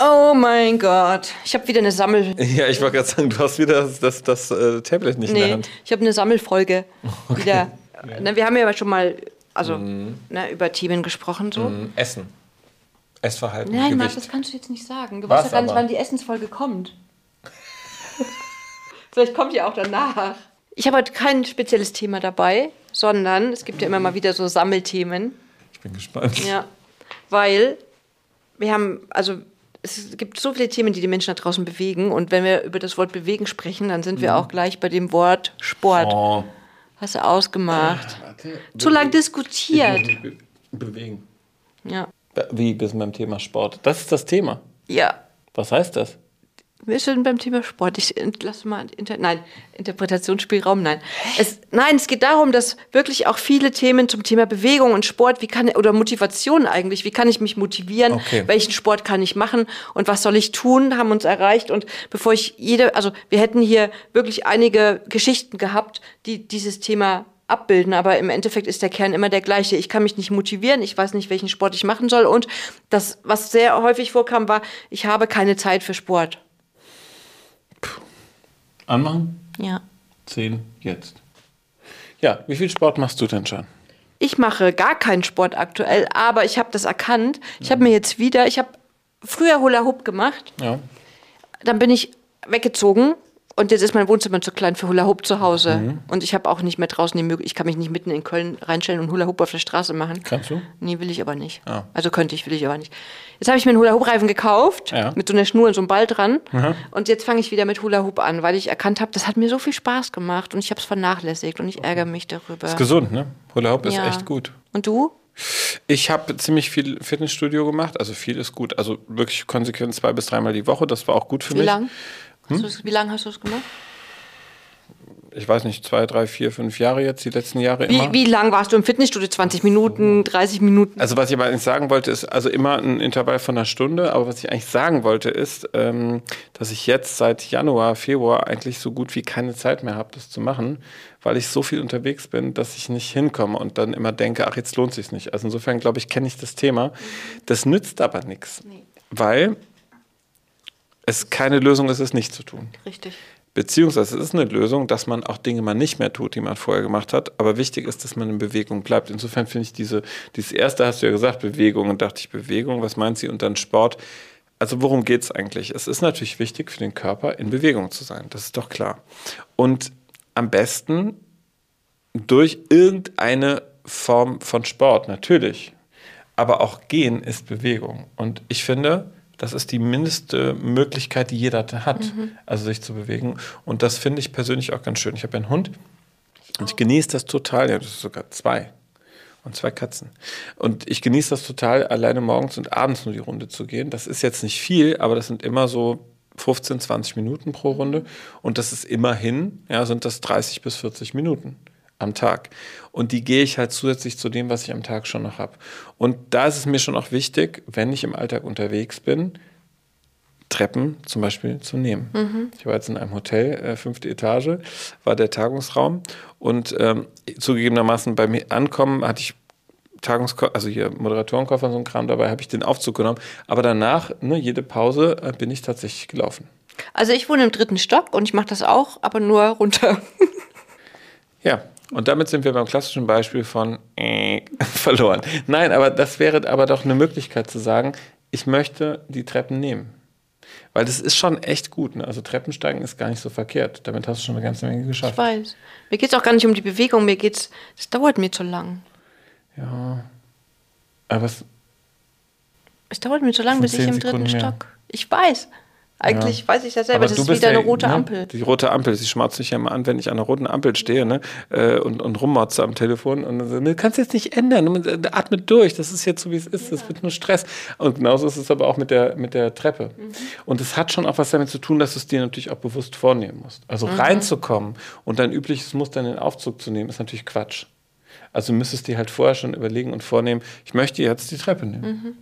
Oh mein Gott. Ich habe wieder eine Sammel. Ja, ich wollte gerade sagen, du hast wieder das, das, das äh, Tablet nicht in der Nee, Hand. ich habe eine Sammelfolge. Wieder. Na, wir haben ja schon mal also, ne, über Themen gesprochen. So. Mhm, Essen. Essverhalten, Nein, Marc, das kannst du jetzt nicht sagen. Du weißt ja gar nicht, aber? wann die Essensfolge kommt. Vielleicht kommt die auch danach. Ich habe heute kein spezielles Thema dabei, sondern es gibt ja immer mal wieder so Sammelthemen. Ich bin gespannt. Ja, weil wir haben, also es gibt so viele Themen, die die Menschen da draußen bewegen. Und wenn wir über das Wort bewegen sprechen, dann sind wir auch gleich bei dem Wort Sport. Oh. Hast du ausgemacht. Warte. Zu lang diskutiert. Ich muss mich be bewegen. Ja. Wie bis beim Thema Sport? Das ist das Thema. Ja. Was heißt das? Wir sind beim Thema Sport. Ich lasse mal Inter nein, Interpretationsspielraum, nein. Es, nein, es geht darum, dass wirklich auch viele Themen zum Thema Bewegung und Sport, wie kann oder Motivation eigentlich, wie kann ich mich motivieren, Okay. welchen Sport kann ich machen und was soll ich tun, haben uns erreicht. Und bevor ich jede, also wir hätten hier wirklich einige Geschichten gehabt, die dieses Thema abbilden, aber im Endeffekt ist der Kern immer der gleiche. Ich kann mich nicht motivieren, ich weiß nicht, welchen Sport ich machen soll und das, was sehr häufig vorkam, war, ich habe keine Zeit für Sport. Anmachen? Ja. Zehn, jetzt. Ja, wie viel Sport machst du denn schon? Ich mache gar keinen Sport aktuell, aber ich habe das erkannt. Ich habe mir jetzt wieder, ich habe früher Hula Hoop gemacht, Ja. dann bin ich weggezogen und jetzt ist mein Wohnzimmer zu klein für Hula Hoop zu Hause. Mhm. Und ich habe auch nicht mehr draußen die Möglichkeit, ich kann mich nicht mitten in Köln reinstellen und Hula Hoop auf der Straße machen. Kannst du? Nee, will ich aber nicht. Ah. Also könnte ich, will ich aber nicht. Jetzt habe ich mir einen Hula-Hoop-Reifen gekauft, Ja. mit so einer Schnur und so einem Ball dran. Und jetzt fange ich wieder mit Hula-Hoop an, weil ich erkannt habe, das hat mir so viel Spaß gemacht und ich habe es vernachlässigt und ich ärgere mich darüber. Ist gesund, ne? Hula Hoop ist Ja. echt gut. Und du? Ich habe ziemlich viel Fitnessstudio gemacht. Also viel ist gut. Also wirklich konsequent zwei bis dreimal die Woche. Das war auch gut für Wie mich. lang? Hm? Du's- Wie lange hast du es gemacht? Ich weiß nicht, zwei, drei, vier, fünf Jahre jetzt, die letzten Jahre Wie, immer. wie lang warst du im Fitnessstudio? 20 Minuten, 30 Minuten? Also was ich aber eigentlich sagen wollte, ist also immer ein Intervall von einer Stunde. Aber was ich eigentlich sagen wollte, ist, ähm, dass ich jetzt seit Januar, Februar eigentlich so gut wie keine Zeit mehr habe, das zu machen, weil ich so viel unterwegs bin, dass ich nicht hinkomme und dann immer denke, ach, jetzt lohnt sich nicht. Also insofern glaube ich, kenne ich das Thema. Das nützt aber nichts, weil es keine Lösung ist, es nicht zu tun. Richtig. Beziehungsweise es ist eine Lösung, dass man auch Dinge mal nicht mehr tut, die man vorher gemacht hat. Aber wichtig ist, dass man in Bewegung bleibt. Insofern finde ich diese, dieses erste hast du ja gesagt, Bewegung. Und dachte ich, Bewegung, was meint sie? Und dann Sport. Also worum geht es eigentlich? Es ist natürlich wichtig für den Körper, in Bewegung zu sein. Das ist doch klar. Und am besten durch irgendeine Form von Sport, natürlich. Aber auch gehen ist Bewegung. Und ich finde, das ist die mindeste Möglichkeit, die jeder hat, also sich zu bewegen. Und das finde ich persönlich auch ganz schön. Ich habe einen Hund und ich genieße das total. Ja, das ist sogar zwei. Und zwei Katzen. Und ich genieße das total, alleine morgens und abends nur die Runde zu gehen. Das ist jetzt nicht viel, aber das sind immer so 15, 20 Minuten pro Runde. Und das ist immerhin, ja, sind das 30 bis 40 Minuten am Tag. Und die gehe ich halt zusätzlich zu dem, was ich am Tag schon noch habe. Und da ist es mir schon auch wichtig, wenn ich im Alltag unterwegs bin, Treppen zum Beispiel zu nehmen. Ich war jetzt in einem Hotel, äh, fünfte Etage, war der Tagungsraum und ähm, zugegebenermaßen beim Ankommen hatte ich Tagungskoffer, also hier Moderatorenkoffer und so ein Kram dabei, habe ich den Aufzug genommen. Aber danach, ne, jede Pause, äh, bin ich tatsächlich gelaufen. Also ich wohne im dritten Stock und ich mache das auch, aber nur runter. Ja, und damit sind wir beim klassischen Beispiel von äh, verloren. Nein, aber das wäre aber doch eine Möglichkeit zu sagen, ich möchte die Treppen nehmen. Weil das ist schon echt gut. Ne? Also Treppensteigen ist gar nicht so verkehrt. Damit hast du schon eine ganze Menge Ich geschafft. weiß. Mir geht es auch gar nicht um die Bewegung, mir geht's, das dauert mir zu lang. Ja. Aber es, Es dauert mir zu lang, bis ich im dritten mehr. Stock. Ich weiß. Eigentlich Ja. weiß ich das selber, aber das du ist wieder ja, eine rote ne, Ampel. Die rote Ampel, sie schmatzt mich ja immer an, wenn ich an einer roten Ampel stehe ne, äh, und, und rummotze am Telefon. Und dann so, ne, du kannst jetzt nicht ändern, ne, atme durch, das ist jetzt so, wie es ist, das wird nur Stress. Und genauso ist es aber auch mit der, mit der Treppe. Mhm. Und es hat schon auch was damit zu tun, dass du es dir natürlich auch bewusst vornehmen musst. Also Mhm. reinzukommen und dein übliches Muster in den Aufzug zu nehmen, ist natürlich Quatsch. Also du müsstest dir halt vorher schon überlegen und vornehmen, ich möchte jetzt die Treppe nehmen.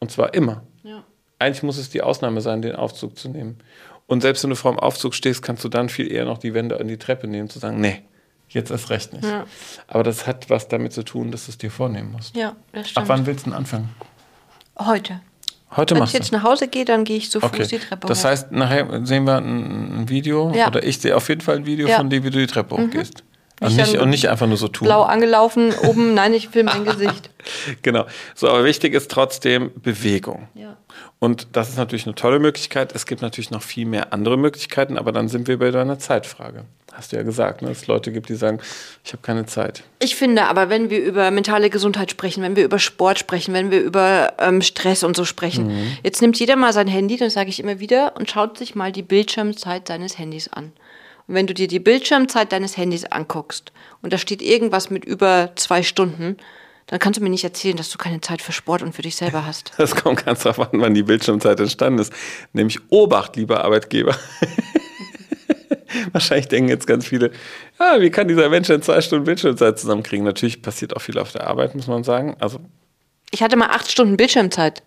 Und zwar immer. Ja. Eigentlich muss es die Ausnahme sein, den Aufzug zu nehmen. Und selbst wenn du vor dem Aufzug stehst, kannst du dann viel eher noch die Wände an die Treppe nehmen, zu sagen, nee, jetzt erst recht nicht. Ja. Aber das hat was damit zu tun, dass du es dir vornehmen musst. ja, das Ab stimmt. wann willst du denn anfangen? Heute. Heute Wenn ich jetzt nach Hause gehe, dann gehe ich Fuß Okay. die Treppe Das hoch. heißt, nachher sehen wir ein, ein Video Ja. oder ich sehe auf jeden Fall ein Video Ja. Mhm. von dir, wie du die Treppe hochgehst. Und Nicht und nicht einfach nur so tun. Blau angelaufen, oben, nein, ich filme mein Gesicht. Genau. So, aber wichtig ist trotzdem Bewegung. Ja. Und das ist natürlich eine tolle Möglichkeit. Es gibt natürlich noch viel mehr andere Möglichkeiten, aber dann sind wir bei deiner Zeitfrage. Hast du ja gesagt, ne? dass es Leute gibt, die sagen, ich habe keine Zeit. Ich finde aber, wenn wir über mentale Gesundheit sprechen, wenn wir über Sport sprechen, wenn wir über ähm, Stress und so sprechen, Mhm. jetzt nimmt jeder mal sein Handy, das sage ich immer wieder, und schaut sich mal die Bildschirmzeit seines Handys an. Und wenn du dir die Bildschirmzeit deines Handys anguckst und da steht irgendwas mit über zwei Stunden, dann kannst du mir nicht erzählen, dass du keine Zeit für Sport und für dich selber hast. Das kommt ganz darauf an, wann die Bildschirmzeit entstanden ist. Nämlich Obacht, lieber Arbeitgeber. Wahrscheinlich denken jetzt ganz viele, ja, wie kann dieser Mensch denn zwei Stunden Bildschirmzeit zusammenkriegen? Natürlich passiert auch viel auf der Arbeit, muss man sagen. Also, Ich hatte mal acht Stunden Bildschirmzeit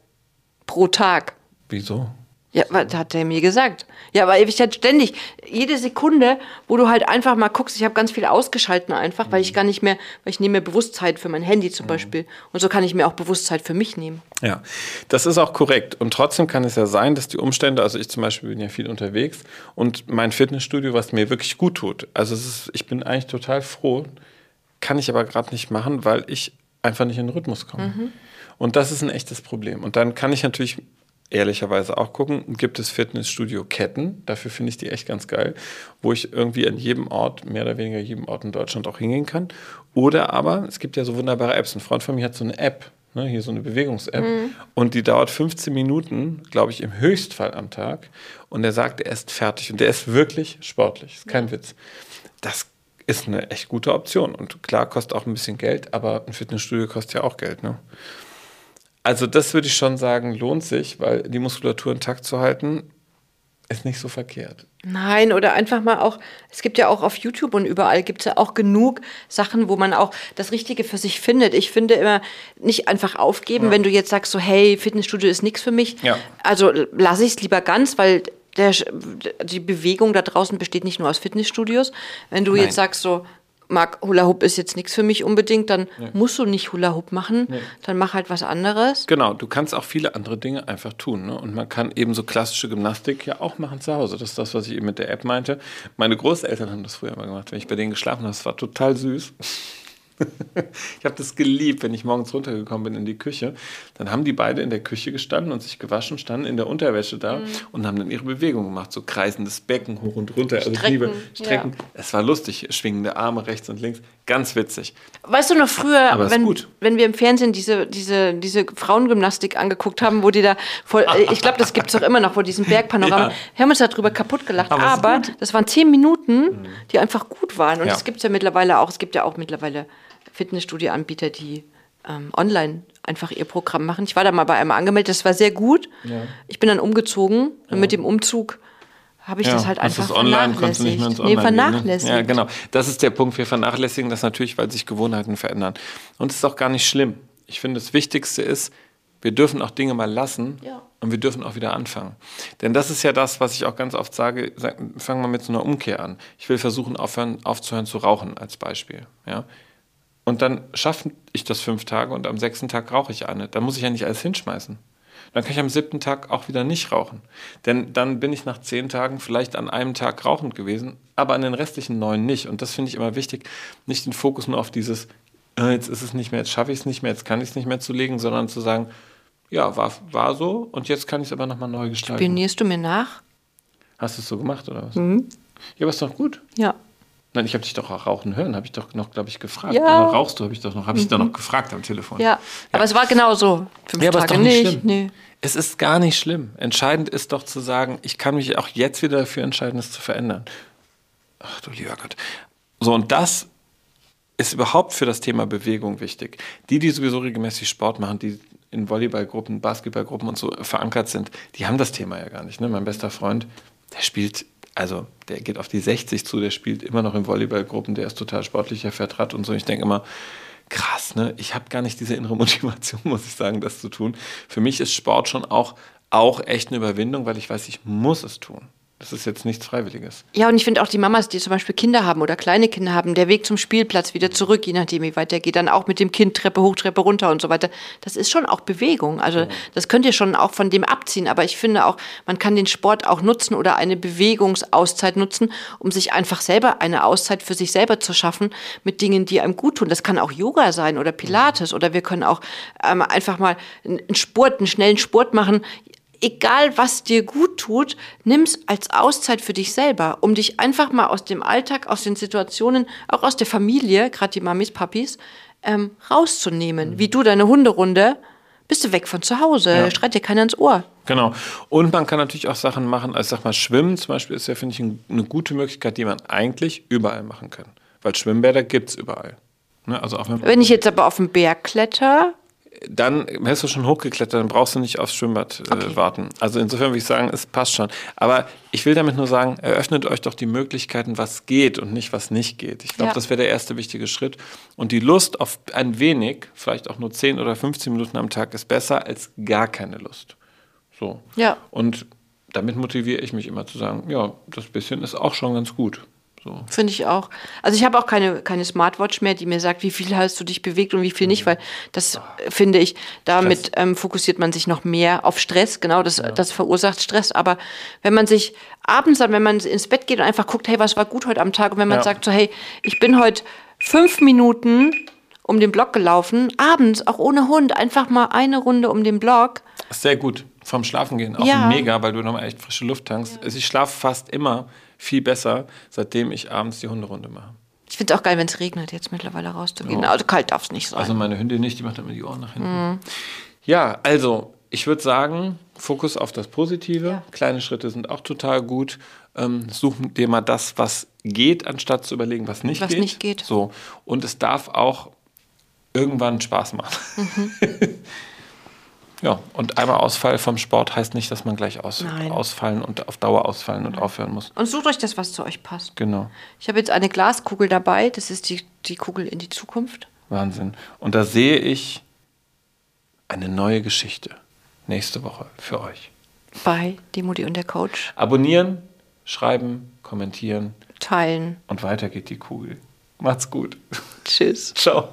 pro Tag. wieso? Ja, was hat der mir gesagt? Ja, weil ich halt ständig, jede Sekunde, wo du halt einfach mal guckst, ich habe ganz viel ausgeschalten einfach, weil ich gar nicht mehr, weil ich nehme mir Bewusstheit für mein Handy zum Beispiel. Und so kann ich mir auch Bewusstheit für mich nehmen. Ja, das ist auch korrekt. Und trotzdem kann es ja sein, dass die Umstände, also ich zum Beispiel bin ja viel unterwegs und mein Fitnessstudio, was mir wirklich gut tut, also ist, ich bin eigentlich total froh, kann ich aber gerade nicht machen, weil ich einfach nicht in den Rhythmus komme. Und das ist ein echtes Problem. Und dann kann ich natürlich ehrlicherweise auch gucken, gibt es Fitnessstudio-Ketten, dafür finde ich die echt ganz geil, wo ich irgendwie an jedem Ort, mehr oder weniger jedem Ort in Deutschland auch hingehen kann. Oder aber, es gibt ja so wunderbare Apps. Ein Freund von mir hat so eine App, ne, hier so eine Bewegungs-App, und die dauert 15 Minuten, glaube ich, im Höchstfall am Tag. Und er sagt, er ist fertig und der ist wirklich sportlich, ist kein Witz. Das ist eine echt gute Option. Und klar, kostet auch ein bisschen Geld, aber ein Fitnessstudio kostet ja auch Geld, ne? Also das würde ich schon sagen, lohnt sich, weil die Muskulatur intakt zu halten, ist nicht so verkehrt. Nein, oder einfach mal auch, es gibt ja auch auf YouTube und überall gibt es ja auch genug Sachen, wo man auch das Richtige für sich findet. Ich finde immer, nicht einfach aufgeben, wenn du jetzt sagst so, hey, Fitnessstudio ist nichts für mich. Ja. Also lasse ich es lieber ganz, weil der, die Bewegung da draußen besteht nicht nur aus Fitnessstudios. Wenn du Nein. jetzt sagst so, Marc, Hula Hoop ist jetzt nichts für mich unbedingt, dann musst du nicht Hula Hoop machen, dann mach halt was anderes. Genau, du kannst auch viele andere Dinge einfach tun. Ne? Und man kann eben so klassische Gymnastik ja auch machen zu Hause. Das ist das, was ich eben mit der App meinte. Meine Großeltern haben das früher immer gemacht, wenn ich bei denen geschlafen habe. Das war total süß. Ich habe das geliebt, wenn ich morgens runtergekommen bin in die Küche. Dann haben die beide in der Küche gestanden und sich gewaschen, standen in der Unterwäsche da und haben dann ihre Bewegung gemacht. So kreisendes Becken hoch und runter. Also ich Strecken, liebe Strecken. Es war lustig, schwingende Arme rechts und links. Ganz witzig. Weißt du noch früher, wenn, gut. wenn wir im Fernsehen diese, diese, diese Frauengymnastik angeguckt haben, wo die da voll, äh, ich glaube, das gibt es auch immer noch vor diesem Bergpanorama. Ja. Wir haben uns darüber kaputt gelacht. Aber Aber, das waren zehn Minuten, die einfach gut waren. Und Ja. das gibt es ja mittlerweile auch. Es gibt ja auch mittlerweile Fitnessstudio-Anbieter, die ähm, online einfach ihr Programm machen. Ich war da mal bei einem angemeldet, das war sehr gut. Ich bin dann umgezogen und mit dem Umzug habe ich das halt einfach du's online, du nicht mehr ins Nee, Online gehen, ne? vernachlässigt. Ja, genau. Das ist der Punkt. Wir vernachlässigen das natürlich, weil sich Gewohnheiten verändern. Und es ist auch gar nicht schlimm. Ich finde, das Wichtigste ist, wir dürfen auch Dinge mal lassen Ja. und wir dürfen auch wieder anfangen. Denn das ist ja das, was ich auch ganz oft sage, sag, fangen wir mit so einer Umkehr an. Ich will versuchen, aufhören, aufzuhören zu rauchen als Beispiel. Ja? Und dann schaffe ich das fünf Tage und am sechsten Tag rauche ich eine. Dann muss ich ja nicht alles hinschmeißen. Dann kann ich am siebten Tag auch wieder nicht rauchen. Denn dann bin ich nach zehn Tagen vielleicht an einem Tag rauchend gewesen, aber an den restlichen neun nicht. Und das finde ich immer wichtig, nicht den Fokus nur auf dieses, äh, jetzt ist es nicht mehr, jetzt schaffe ich es nicht mehr, jetzt kann ich es nicht mehr zu legen, sondern zu sagen, ja, war, war so und jetzt kann ich es aber nochmal neu gestalten. Spionierst du mir nach? Hast du es so gemacht oder was? Ja, aber ist doch gut. Ja. Nein, ich habe dich doch auch rauchen hören, habe ich doch noch, glaube ich, gefragt. Ja. Oder rauchst du, habe ich doch noch, habe ich doch noch gefragt am Telefon. Ja, aber es war genau so. Fünf Ja, aber ist Tage doch nicht nicht. schlimm. Nee. Es ist gar nicht schlimm. Entscheidend ist doch zu sagen, ich kann mich auch jetzt wieder dafür entscheiden, es zu verändern. Ach du lieber Gott. So, und das ist überhaupt für das Thema Bewegung wichtig. Die, die sowieso regelmäßig Sport machen, die in Volleyballgruppen, Basketballgruppen und so verankert sind, die haben das Thema ja gar nicht. Ne? Mein bester Freund, der spielt, also der geht auf die 60 zu, der spielt immer noch in Volleyballgruppen, der ist total sportlich, der fährt Rad und so. Ich denke immer, krass, ne? Ich habe gar nicht diese innere Motivation, muss ich sagen, das zu tun. Für mich ist Sport schon auch, auch echt eine Überwindung, weil ich weiß, ich muss es tun. Das ist jetzt nichts Freiwilliges. Ja, und ich finde auch die Mamas, die zum Beispiel Kinder haben oder kleine Kinder haben, der Weg zum Spielplatz wieder zurück, je nachdem, wie weit der geht, dann auch mit dem Kind Treppe hoch, Treppe runter und so weiter. Das ist schon auch Bewegung. Also das könnt ihr schon auch von dem abziehen. Aber ich finde auch, man kann den Sport auch nutzen oder eine Bewegungsauszeit nutzen, um sich einfach selber eine Auszeit für sich selber zu schaffen mit Dingen, die einem gut tun. Das kann auch Yoga sein oder Pilates oder wir können auch ähm, einfach mal einen Sport, einen schnellen Sport machen egal was dir gut tut, nimm's als Auszeit für dich selber, um dich einfach mal aus dem Alltag, aus den Situationen, auch aus der Familie, gerade die Mamis, Papis, ähm, rauszunehmen. Mhm. Wie du deine Hunderunde, bist du weg von zu Hause, ja. schreit dir keiner ins Ohr. Genau. Und man kann natürlich auch Sachen machen, als sag mal, Schwimmen zum Beispiel ist ja, finde ich, eine gute Möglichkeit, die man eigentlich überall machen kann. Weil Schwimmbäder gibt es überall. Ne? Also auch wenn, wenn ich jetzt aber auf den Berg kletter, dann hast du schon hochgeklettert, dann brauchst du nicht aufs Schwimmbad äh, okay. warten. Also insofern würde ich sagen, es passt schon. Aber ich will damit nur sagen, eröffnet euch doch die Möglichkeiten, was geht und nicht, was nicht geht. Ich glaube, ja. das wäre der erste wichtige Schritt. Und die Lust auf ein wenig, vielleicht auch nur 10 oder 15 Minuten am Tag, ist besser als gar keine Lust. So. Ja. Und damit motiviere ich mich immer zu sagen, ja, das bisschen ist auch schon ganz gut. So. Finde ich auch. Also ich habe auch keine, keine Smartwatch mehr, die mir sagt, wie viel hast du dich bewegt und wie viel nicht, mhm. weil das Ach. finde ich, damit ähm, fokussiert man sich noch mehr auf Stress. Genau, das, ja. das verursacht Stress. Aber wenn man sich abends dann, wenn man ins Bett geht und einfach guckt, hey, was war gut heute am Tag? Und wenn man ja. sagt so, hey, ich bin heute fünf Minuten um den Block gelaufen, abends, auch ohne Hund, einfach mal eine Runde um den Block. Sehr gut. Vom Schlafen gehen. Auch ja. mega, weil du nochmal echt frische Luft tankst. Also ich schlafe fast immer viel besser, seitdem ich abends die Hunderunde mache. Ich finde es auch geil, wenn es regnet, jetzt mittlerweile rauszugehen. Ja. Also kalt darf es nicht sein. Also meine Hündin nicht, die macht immer die Ohren nach hinten. Mhm. Ja, also ich würde sagen, Fokus auf das Positive. Ja. Kleine Schritte sind auch total gut. Ähm, such dir mal das, was geht, anstatt zu überlegen, was nicht was geht. Was nicht geht. So. Und es darf auch irgendwann Spaß machen. Mhm. Ja, und einmal Ausfall vom Sport heißt nicht, dass man gleich aus, ausfallen und auf Dauer ausfallen und aufhören muss. Und sucht euch das, was zu euch passt. Genau. Ich habe jetzt eine Glaskugel dabei, das ist die, die Kugel in die Zukunft. Wahnsinn. Und da sehe ich eine neue Geschichte nächste Woche für euch. Bei Die Mutti und der Coach. Abonnieren, schreiben, kommentieren. Teilen. Und weiter geht die Kugel. Macht's gut. Tschüss. Ciao.